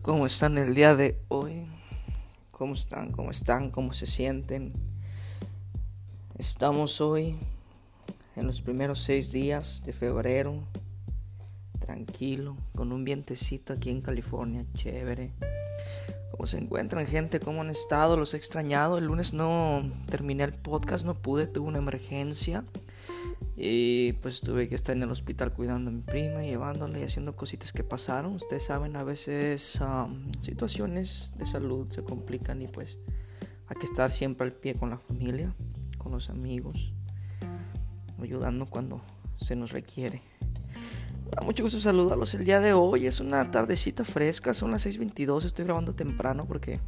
¿Cómo están el día de hoy? ¿Cómo están? ¿Cómo están? ¿Cómo se sienten? Estamos hoy en los primeros seis días de febrero, tranquilo, con un vientecito aquí en California, chévere. ¿Cómo se encuentran, gente? ¿Cómo han estado? ¿Los he extrañado? El lunes no terminé el podcast, no pude, tuve una emergencia. Y pues tuve que estar en el hospital cuidando a mi prima, llevándola y haciendo cositas que pasaron. Ustedes saben, a veces situaciones de salud se complican y pues hay que estar siempre al pie con la familia, con los amigos, ayudando cuando se nos requiere. mucho gusto saludarlos el día de hoy. Es una tardecita fresca, son las 6.22. Estoy grabando temprano porque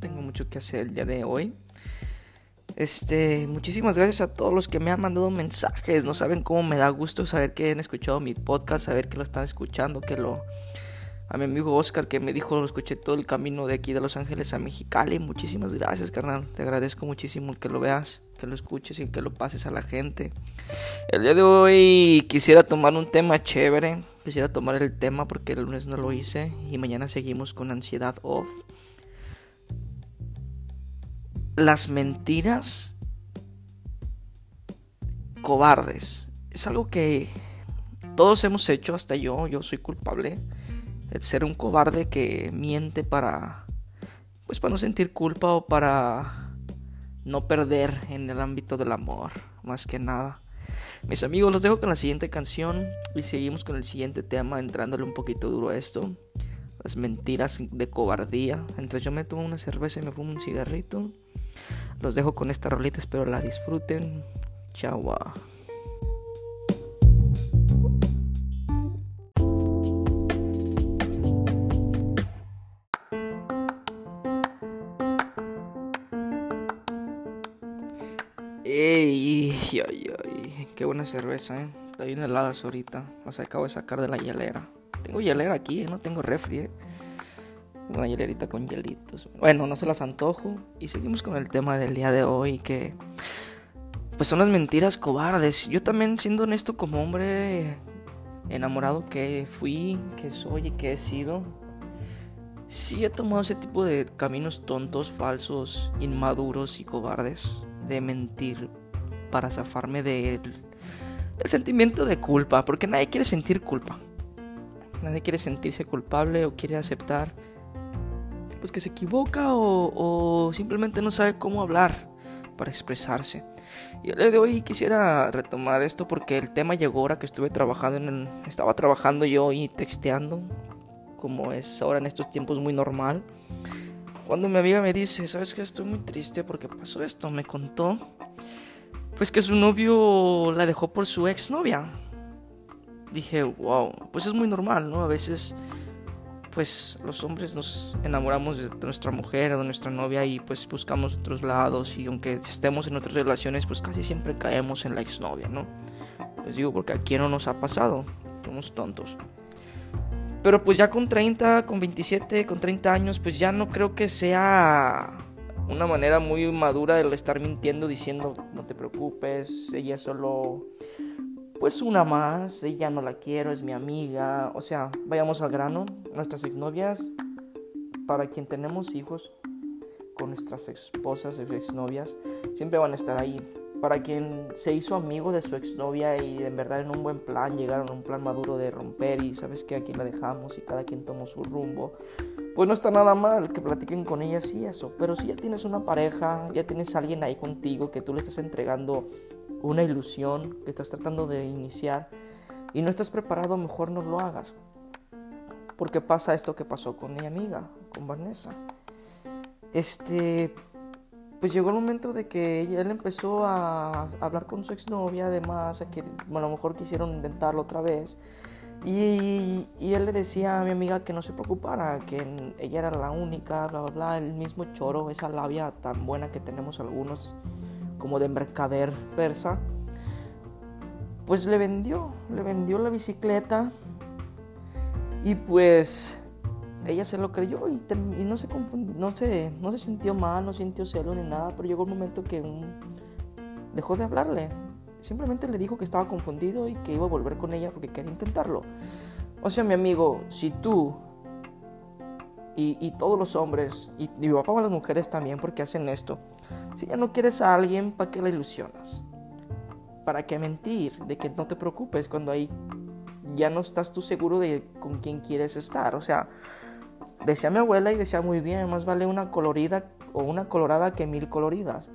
tengo mucho que hacer el día de hoy. Este, muchísimas gracias a todos los que me han mandado mensajes. No saben cómo me da gusto saber que han escuchado mi podcast, saber que lo están escuchando, que lo a mi amigo Oscar que me dijo lo escuché todo el camino de aquí de Los Ángeles a Mexicali. Muchísimas gracias, carnal. Te agradezco muchísimo que lo veas, que lo escuches y que lo pases a la gente. El día de hoy quisiera tomar un tema chévere. Quisiera tomar el tema porque el lunes no lo hice y mañana seguimos con ansiedad off las mentiras cobardes. Es algo que todos hemos hecho, hasta yo, yo soy culpable. El ser un cobarde que miente para pues para no sentir culpa o para no perder en el ámbito del amor, más que nada. Mis amigos, los dejo con la siguiente canción y seguimos con el siguiente tema, entrándole un poquito duro a esto. Las mentiras de cobardía. Entre yo me tomo una cerveza y me fumo un cigarrito. Los dejo con esta rolita, espero la disfruten. Chau. Ey, ay, ay, qué buena cerveza, eh. Está bien heladas ahorita. Las acabo de sacar de la hielera. Tengo hielera aquí, no tengo refri, eh. Una hielerita con hielitos. Bueno, no se las antojo. Y seguimos con el tema del día de hoy que... Pues son las mentiras cobardes. Yo también siendo honesto como hombre enamorado que fui, que soy y que he sido. Sí he tomado ese tipo de caminos tontos, falsos, inmaduros y cobardes. De mentir para zafarme del, del sentimiento de culpa. Porque nadie quiere sentir culpa. Nadie quiere sentirse culpable o quiere aceptar pues que se equivoca o, simplemente no sabe cómo hablar para expresarse. Y el día de hoy quisiera retomar esto porque el tema llegó ahora que estuve trabajando en estaba trabajando yo y texteando como es ahora en estos tiempos muy normal. Cuando mi amiga me dice, "¿Sabes que estoy muy triste porque pasó esto?" Me contó pues que su novio la dejó por su exnovia. Dije, "Wow, pues es muy normal, ¿no? A veces pues los hombres nos enamoramos de nuestra mujer o de nuestra novia y pues buscamos otros lados y aunque estemos en otras relaciones pues casi siempre caemos en la exnovia, ¿no? Les digo porque aquí no nos ha pasado, somos tontos. Pero pues ya con 30, con 27, con 30 años pues ya no creo que sea una manera muy madura el estar mintiendo diciendo no te preocupes, ella solo pues una más, ella no la quiero, es mi amiga, o sea, vayamos al grano, nuestras exnovias, para quien tenemos hijos con nuestras esposas y exnovias, siempre van a estar ahí. Para quien se hizo amigo de su exnovia y en verdad en un buen plan llegaron a un plan maduro de romper y sabes que aquí la dejamos y cada quien tomó su rumbo, pues no está nada mal que platiquen con ellas y eso. Pero si ya tienes una pareja, ya tienes alguien ahí contigo que tú le estás entregando una ilusión que estás tratando de iniciar y no estás preparado, mejor no lo hagas. Porque pasa esto que pasó con mi amiga, con Vanessa. Este, pues llegó el momento de que él empezó a hablar con su exnovia, además, a que a lo mejor quisieron intentarlo otra vez. Y, y, él le decía a mi amiga que no se preocupara, que ella era la única, bla, bla, bla, el mismo choro, esa labia tan buena que tenemos algunos como de mercader persa, pues le vendió, le vendió la bicicleta y pues ella se lo creyó y, no, se no, se, no se sintió mal, no sintió celo ni nada, pero llegó un momento que dejó de hablarle. Simplemente le dijo que estaba confundido y que iba a volver con ella porque quería intentarlo. O sea, mi amigo, si tú y, todos los hombres, y, y papá las mujeres también, porque hacen esto. Si ya no quieres a alguien, ¿para qué la ilusionas? ¿Para qué mentir? De que no te preocupes cuando ahí ya no estás tú seguro de con quién quieres estar. O sea, decía mi abuela y decía muy bien, más vale una colorida o una colorada que mil coloridas.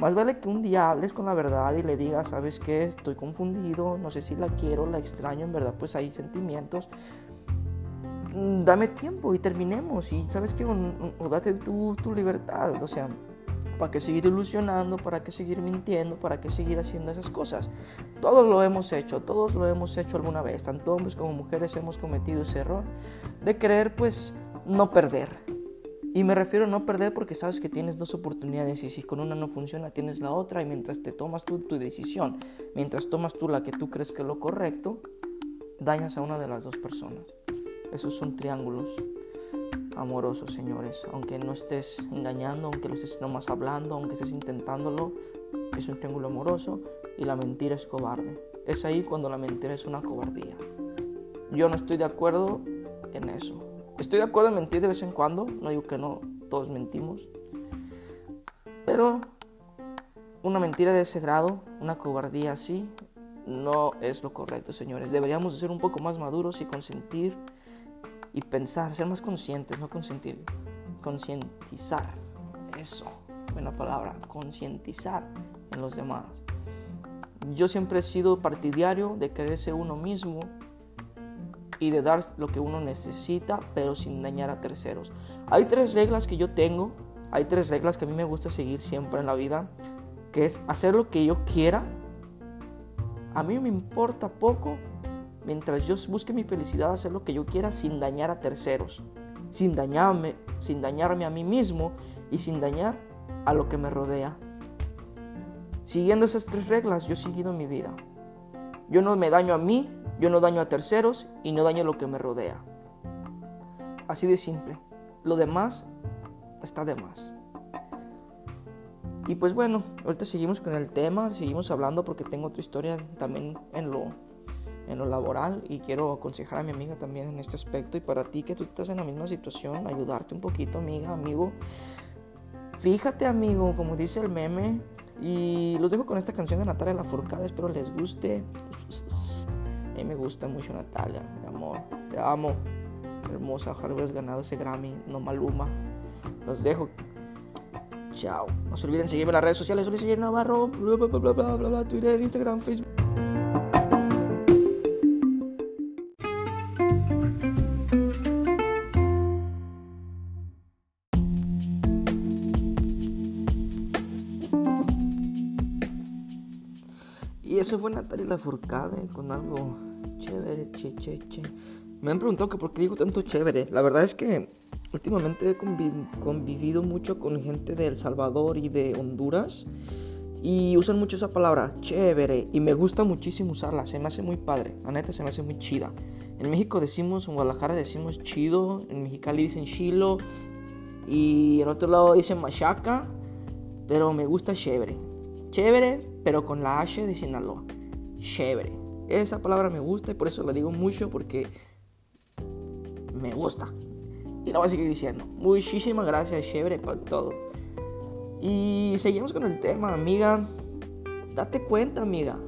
Más vale que un día hables con la verdad y le digas, ¿sabes qué? Estoy confundido, no sé si la quiero, la extraño, en verdad pues hay sentimientos. Mm, dame tiempo y terminemos y sabes qué, o, date tu, tu libertad, o sea, ¿para qué seguir ilusionando? ¿Para qué seguir mintiendo? ¿Para qué seguir haciendo esas cosas? Todos lo hemos hecho, todos lo hemos hecho alguna vez, tanto hombres como mujeres hemos cometido ese error de querer pues no perder, y me refiero a no perder porque sabes que tienes dos oportunidades y si con una no funciona tienes la otra y mientras te tomas tú tu decisión, mientras tomas tú la que tú crees que es lo correcto, dañas a una de las dos personas. Esos son triángulos amorosos, señores. Aunque no estés engañando, aunque lo estés nomás hablando, aunque estés intentándolo, es un triángulo amoroso y la mentira es cobarde. Es ahí cuando la mentira es una cobardía. Yo no estoy de acuerdo en eso. Estoy de acuerdo en mentir de vez en cuando, no digo que no, todos mentimos. Pero una mentira de ese grado, una cobardía así, no es lo correcto, señores. Deberíamos ser un poco más maduros y consentir y pensar, ser más conscientes, no consentir, concientizar. Eso, buena palabra, concientizar en los demás. Yo siempre he sido partidario de quererse uno mismo y de dar lo que uno necesita, pero sin dañar a terceros. Hay tres reglas que yo tengo, hay tres reglas que a mí me gusta seguir siempre en la vida, que es hacer lo que yo quiera. A mí me importa poco mientras yo busque mi felicidad, hacer lo que yo quiera sin dañar a terceros, sin dañarme, sin dañarme a mí mismo y sin dañar a lo que me rodea. Siguiendo esas tres reglas, yo he seguido mi vida. Yo no me daño a mí, yo no daño a terceros y no daño lo que me rodea. Así de simple. Lo demás está de más. Y pues bueno, ahorita seguimos con el tema, seguimos hablando porque tengo otra historia también en lo, en lo laboral y quiero aconsejar a mi amiga también en este aspecto y para ti que tú estás en la misma situación, ayudarte un poquito, amiga, amigo. Fíjate, amigo, como dice el meme, y los dejo con esta canción de Natalia Lafourcade, espero les guste mí me gusta mucho Natalia, mi amor. Te amo. Hermosa, ojalá hubieras ganado ese Grammy, no Maluma. Los dejo. Chao. No se olviden seguirme en las redes sociales. Ulises Navarro, Twitter, Instagram, Facebook. Eso fue Natalia Lafourcade con algo Chévere, che, che, che. Me han preguntado que por qué digo tanto chévere. La verdad es que últimamente he convivido mucho con gente de El Salvador y de Honduras. Y usan mucho esa palabra, chévere. Y me gusta muchísimo usarla. Se me hace muy padre. La neta se me hace muy chida. En México decimos, en Guadalajara decimos chido. En Mexicali dicen chilo. Y en otro lado dicen machaca. Pero me gusta chévere. Chévere, pero con la H de Sinaloa. Chévere. Esa palabra me gusta y por eso la digo mucho porque me gusta. Y la voy a seguir diciendo. Muchísimas gracias, chévere, por todo. Y seguimos con el tema, amiga. Date cuenta, amiga.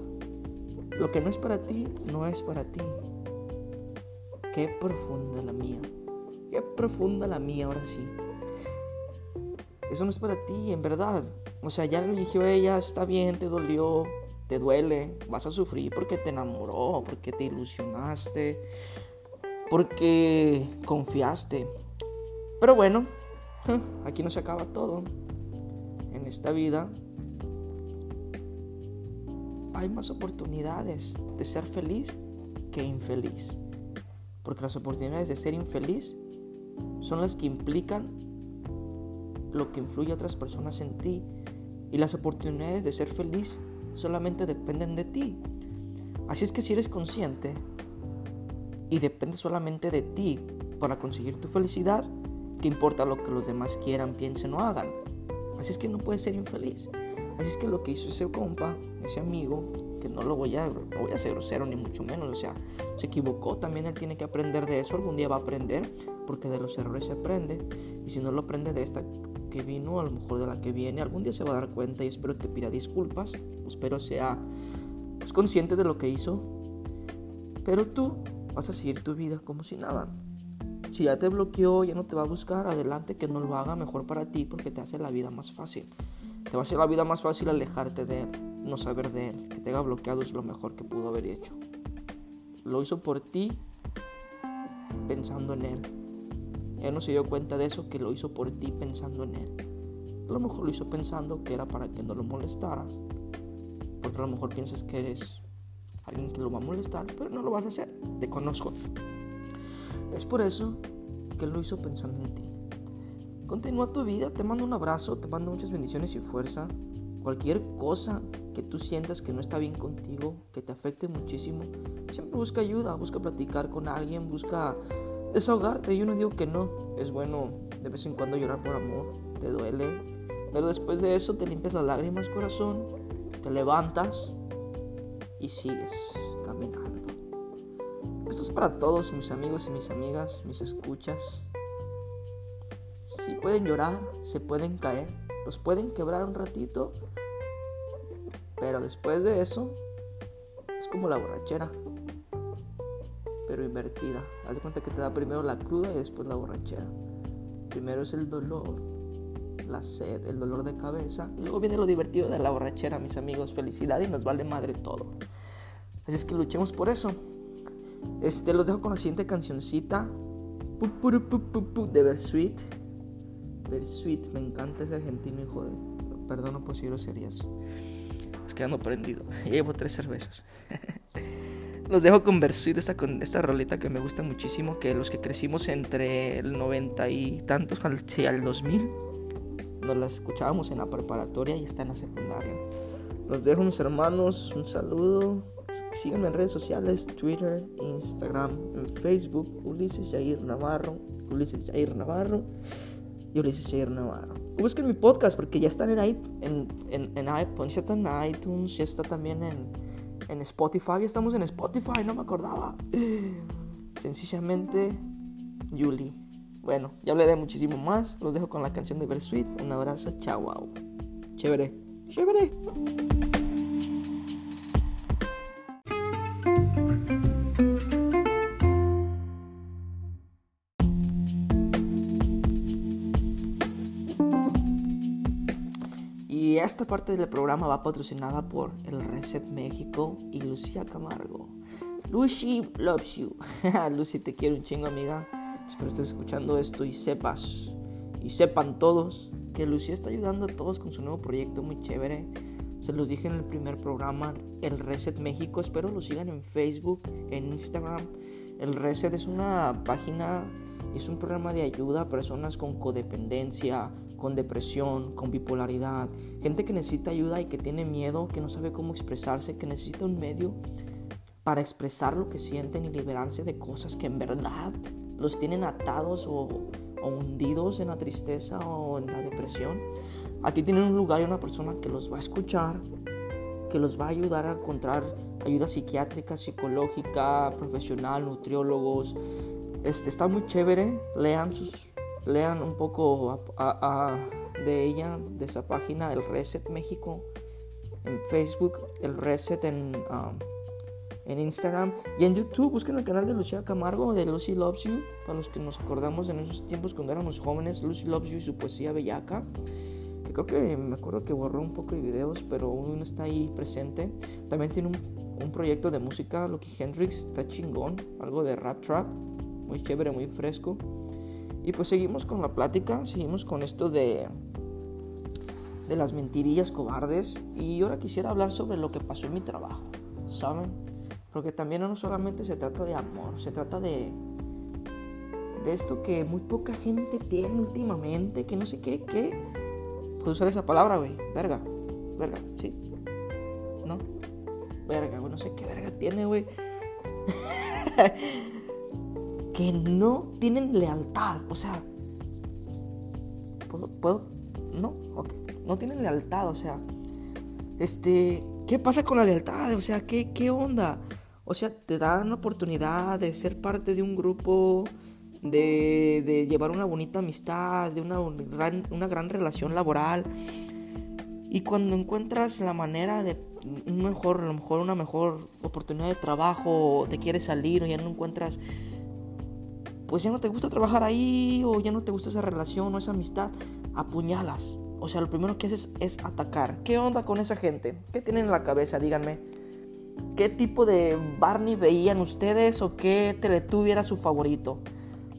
Lo que no es para ti, no es para ti. Qué profunda la mía. Qué profunda la mía, ahora sí. Eso no es para ti, en verdad. O sea, ya lo eligió ella, está bien, te dolió, te duele, vas a sufrir porque te enamoró, porque te ilusionaste, porque confiaste. Pero bueno, aquí no se acaba todo. En esta vida hay más oportunidades de ser feliz que infeliz. Porque las oportunidades de ser infeliz son las que implican lo que influye a otras personas en ti. Y las oportunidades de ser feliz solamente dependen de ti. Así es que si eres consciente y depende solamente de ti para conseguir tu felicidad, ¿qué importa lo que los demás quieran, piensen o hagan? Así es que no puedes ser infeliz. Así es que lo que hizo ese compa, ese amigo, que no lo voy a, no voy a hacer grosero ni mucho menos, o sea, se equivocó, también él tiene que aprender de eso, algún día va a aprender, porque de los errores se aprende. Y si no lo aprende de esta que vino, a lo mejor de la que viene, algún día se va a dar cuenta y espero te pida disculpas. Espero sea pues, consciente de lo que hizo. Pero tú vas a seguir tu vida como si nada. Si ya te bloqueó, ya no te va a buscar, adelante que no lo haga mejor para ti porque te hace la vida más fácil. Te va a hacer la vida más fácil alejarte de él, no saber de él. Que te haya bloqueado es lo mejor que pudo haber hecho. Lo hizo por ti pensando en él. Él no se dio cuenta de eso, que lo hizo por ti pensando en él. A lo mejor lo hizo pensando que era para que no lo molestaras. Porque a lo mejor piensas que eres alguien que lo va a molestar, pero no lo vas a hacer. Te conozco. Es por eso que lo hizo pensando en ti. Continúa tu vida, te mando un abrazo, te mando muchas bendiciones y fuerza. Cualquier cosa que tú sientas que no está bien contigo, que te afecte muchísimo, siempre busca ayuda, busca platicar con alguien, busca desahogarte. Yo no digo que no, es bueno de vez en cuando llorar por amor, te duele, pero después de eso te limpias las lágrimas, corazón, te levantas y sigues caminando. Esto es para todos mis amigos y mis amigas, mis escuchas. Si pueden llorar, se pueden caer, los pueden quebrar un ratito, pero después de eso es como la borrachera, pero invertida. Haz de cuenta que te da primero la cruda y después la borrachera. Primero es el dolor, la sed, el dolor de cabeza, y luego viene lo divertido de la borrachera, mis amigos. Felicidad y nos vale madre todo. Así es que luchemos por eso. Este, los dejo con la siguiente cancioncita. De Versuit. Versuit, me encanta ese argentino, hijo de. Perdón por si groserías. Es que ando prendido. Llevo tres cervezas. los dejo con Versuit, esta, con esta roleta que me gusta muchísimo. Que los que crecimos entre el 90 y tantos, al, sí, al 2000, nos la escuchábamos en la preparatoria y está en la secundaria. Los dejo, mis hermanos. Un saludo. Síganme en redes sociales, Twitter, Instagram, Facebook, Ulises Jair Navarro, Ulises Jair Navarro y Ulises Jair Navarro. Busquen mi podcast porque ya están en, en, en, en iTunes, ya está también en, en Spotify, estamos en Spotify, no me acordaba. Sencillamente, Yuli. Bueno, ya hablé de muchísimo más, los dejo con la canción de Versuit. Un abrazo, chao, wow. Chévere, chévere. Esta parte del programa va patrocinada por el Reset México y Lucía Camargo. Lucy loves you. Lucy, te quiero un chingo, amiga. Espero estés escuchando esto y sepas, y sepan todos, que Lucía está ayudando a todos con su nuevo proyecto muy chévere. Se los dije en el primer programa, el Reset México. Espero lo sigan en Facebook, en Instagram. El Reset es una página, es un programa de ayuda a personas con codependencia, con depresión, con bipolaridad, gente que necesita ayuda y que tiene miedo, que no sabe cómo expresarse, que necesita un medio para expresar lo que sienten y liberarse de cosas que en verdad los tienen atados o, hundidos en la tristeza o en la depresión. Aquí tienen un lugar y una persona que los va a escuchar, que los va a ayudar a encontrar ayuda psiquiátrica, psicológica, profesional, nutriólogos. Este, está muy chévere, lean sus lean un poco de ella, de esa página, el Reset México, en Facebook, el Reset en, um, en Instagram y en YouTube. Busquen el canal de Lucía Camargo, de Lucy Loves You, para los que nos acordamos en esos tiempos cuando éramos jóvenes, Lucy Loves You y su poesía bellaca. Que creo que me acuerdo que borró un poco de videos, pero uno está ahí presente. También tiene un, un proyecto de música, Lucky Hendrix, está chingón, algo de rap trap, muy chévere, muy fresco. Y pues seguimos con la plática, seguimos con esto de, de las mentirillas cobardes. Y ahora quisiera hablar sobre lo que pasó en mi trabajo, ¿saben? Porque también no solamente se trata de amor, se trata de, de esto que muy poca gente tiene últimamente, que no sé qué, qué. Puedo usar esa palabra, güey. Verga. Verga, ¿sí? ¿No? Verga, güey. No sé qué verga tiene, güey. que no tienen lealtad. O sea, ¿puedo? ¿puedo? No, ok. No tienen lealtad, o sea, este, ¿qué pasa con la lealtad? O sea, ¿qué, qué onda? O sea, te dan la oportunidad de ser parte de un grupo de, de llevar una bonita amistad, de una gran, una gran relación laboral. Y cuando encuentras la manera de un mejor, a lo mejor una mejor oportunidad de trabajo, o te quieres salir o ya no encuentras, pues ya no te gusta trabajar ahí o ya no te gusta esa relación o esa amistad, apuñalas. O sea, lo primero que haces es atacar. ¿Qué onda con esa gente? ¿Qué tienen en la cabeza? Díganme. ¿Qué tipo de Barney veían ustedes o qué Teletubby era su favorito?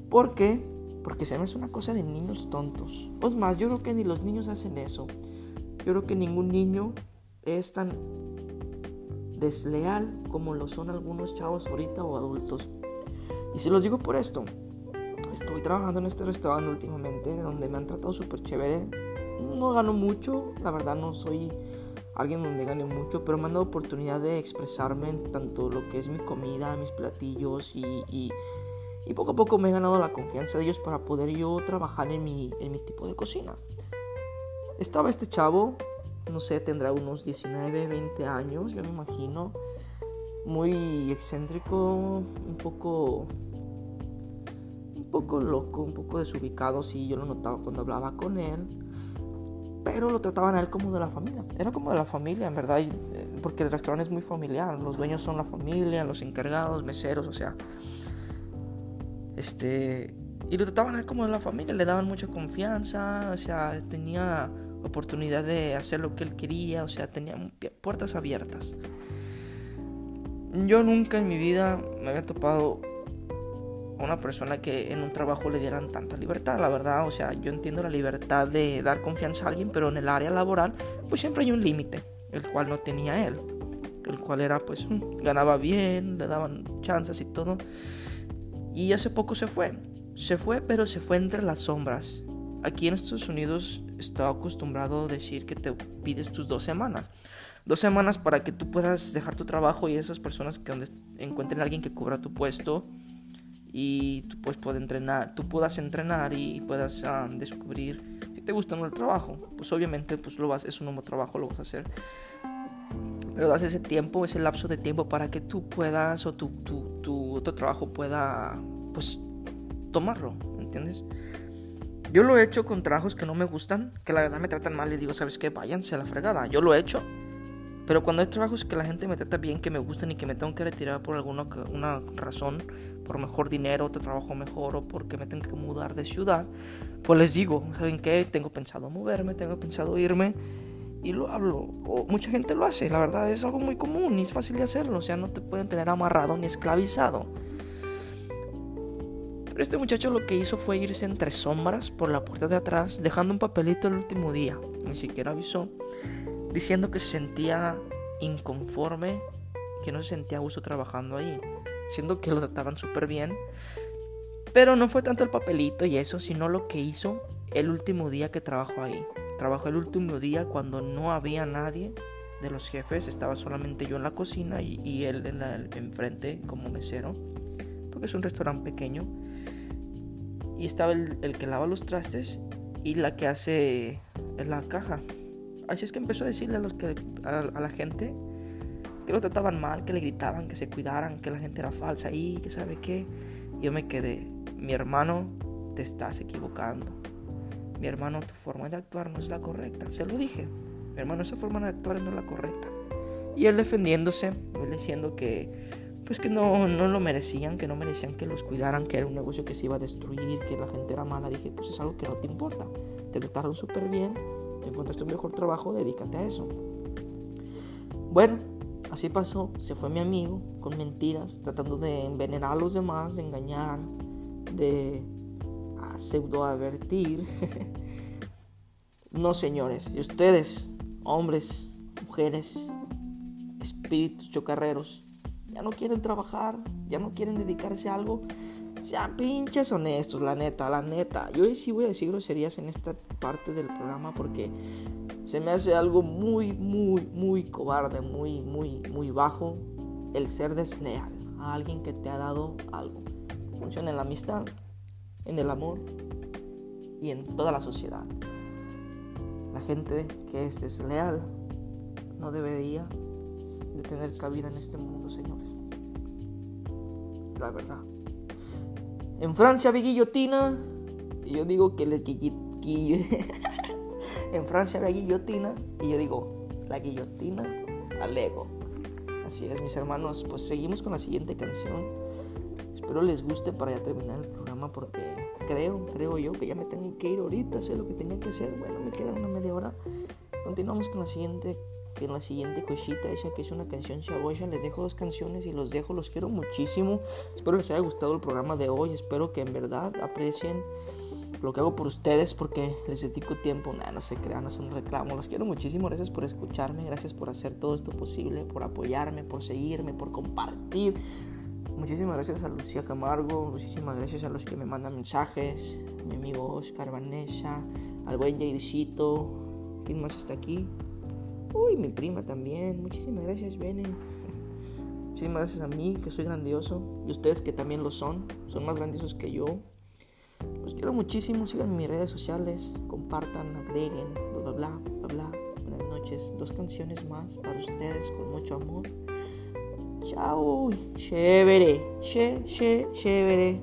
¿Por qué? Porque se me hace una cosa de niños tontos. Es más, yo creo que ni los niños hacen eso. Yo creo que ningún niño es tan desleal como lo son algunos chavos ahorita o adultos. Y se los digo por esto. Estoy trabajando en este restaurante últimamente donde me han tratado súper chévere. No gano mucho, la verdad no soy alguien donde gane mucho, pero me han dado oportunidad de expresarme en tanto lo que es mi comida, mis platillos y, y, y poco a poco me he ganado la confianza de ellos para poder yo trabajar en mi, en mi tipo de cocina. Estaba este chavo, no sé, tendrá unos 19, 20 años, yo me imagino. Muy excéntrico, un poco. Poco loco, un poco desubicado, sí, yo lo notaba cuando hablaba con él. Pero lo trataban a él como de la familia. Era como de la familia, en verdad, porque el restaurante es muy familiar. Los dueños son la familia, los encargados, meseros, o sea. Este. Y lo trataban a él como de la familia, le daban mucha confianza, o sea, tenía oportunidad de hacer lo que él quería, o sea, tenía puertas abiertas. Yo nunca en mi vida me había topado una persona que en un trabajo le dieran tanta libertad, la verdad, o sea, yo entiendo la libertad de dar confianza a alguien, pero en el área laboral, pues siempre hay un límite, el cual no tenía él, el cual era, pues, mm, ganaba bien, le daban chances y todo, y hace poco se fue, se fue, pero se fue entre las sombras. Aquí en Estados Unidos estaba acostumbrado a decir que te pides tus dos semanas. Dos semanas para que tú puedas dejar tu trabajo y esas personas que donde encuentren a alguien que cubra tu puesto y tú pues puedas entrenar, tú puedas entrenar y puedas ah, descubrir si te gusta o no el trabajo. Pues obviamente pues lo vas, es un nuevo trabajo, lo vas a hacer. Pero das ese tiempo, ese lapso de tiempo para que tú puedas o tu, tu, tu, tu trabajo pueda pues tomarlo, ¿entiendes? Yo lo he hecho con trabajos que no me gustan, que la verdad me tratan mal y digo, ¿sabes qué? Váyanse a la fregada. Yo lo he hecho. Pero cuando hay trabajos que la gente me trata bien, que me gustan y que me tengo que retirar por alguna una razón, por mejor dinero, otro trabajo mejor o porque me tengo que mudar de ciudad, pues les digo, ¿saben qué? Tengo pensado moverme, tengo pensado irme y lo hablo. O mucha gente lo hace, la verdad es algo muy común y es fácil de hacerlo, o sea, no te pueden tener amarrado ni esclavizado. Pero este muchacho lo que hizo fue irse entre sombras por la puerta de atrás, dejando un papelito el último día, ni siquiera avisó, diciendo que se sentía inconforme, que no se sentía a gusto trabajando ahí, siendo que lo trataban súper bien. Pero no fue tanto el papelito y eso, sino lo que hizo el último día que trabajó ahí. Trabajó el último día cuando no había nadie de los jefes, estaba solamente yo en la cocina y, él en la, enfrente como mesero, porque es un restaurante pequeño y estaba el, que lava los trastes y la que hace la caja. Así es que empezó a decirle a, los que, a, la gente que lo trataban mal, que le gritaban, que se cuidaran, que la gente era falsa y que sabe qué. Yo me quedé, mi hermano, te estás equivocando. Mi hermano, tu forma de actuar no es la correcta. Se lo dije. Mi hermano, esa forma de actuar no es la correcta. Y él defendiéndose, él diciendo que pues que no, no lo merecían, que no merecían que los cuidaran, que era un negocio que se iba a destruir, que la gente era mala. Dije, pues es algo que no te importa. Te trataron súper bien, te encontraste un mejor trabajo, dedícate a eso. Bueno, así pasó. Se fue mi amigo con mentiras, tratando de envenenar a los demás, de engañar, de pseudo advertir. no, señores, y ustedes, hombres, mujeres, espíritus chocarreros, ya no quieren trabajar, ya no quieren dedicarse a algo, sean pinches honestos, la neta, la neta. Yo sí voy a decir groserías en esta parte del programa porque se me hace algo muy, muy, muy cobarde, muy, muy, muy bajo el ser desleal a alguien que te ha dado algo. Funciona en la amistad, en el amor y en toda la sociedad. La gente que es desleal no debería de tener cabida en este mundo, señores. La verdad. En Francia vi guillotina. Y yo digo que les guillotina. en Francia había guillotina. Y yo digo, la guillotina al ego. Así es, mis hermanos. Pues seguimos con la siguiente canción. Espero les guste para ya terminar el programa porque creo, creo yo que ya me tengo que ir ahorita. Sé lo que tenía que hacer. Bueno, me queda una media hora. Continuamos con la siguiente con la siguiente cosita esa que es una canción chaboya. Les dejo dos canciones y los dejo, los quiero muchísimo. Espero les haya gustado el programa de hoy. Espero que en verdad aprecien lo que hago por ustedes porque les dedico tiempo. Nada, no se crean, no es un reclamo. Los quiero muchísimo. Gracias por escucharme, gracias por hacer todo esto posible, por apoyarme, por seguirme, por compartir. Muchísimas gracias a Lucía Camargo, muchísimas gracias a los que me mandan mensajes, mi amigo Oscar Vanessa, al buen Jaircito, ¿quién más está aquí? Uy, mi prima también, muchísimas gracias, Bene. Muchísimas gracias a mí, que soy grandioso, y ustedes que también lo son, son más grandiosos que yo. Los quiero muchísimo, sigan en mis redes sociales, compartan, agreguen, bla bla bla, bla bla. Buenas noches, dos canciones más para ustedes con mucho amor. Chao, chévere, che, che, chévere.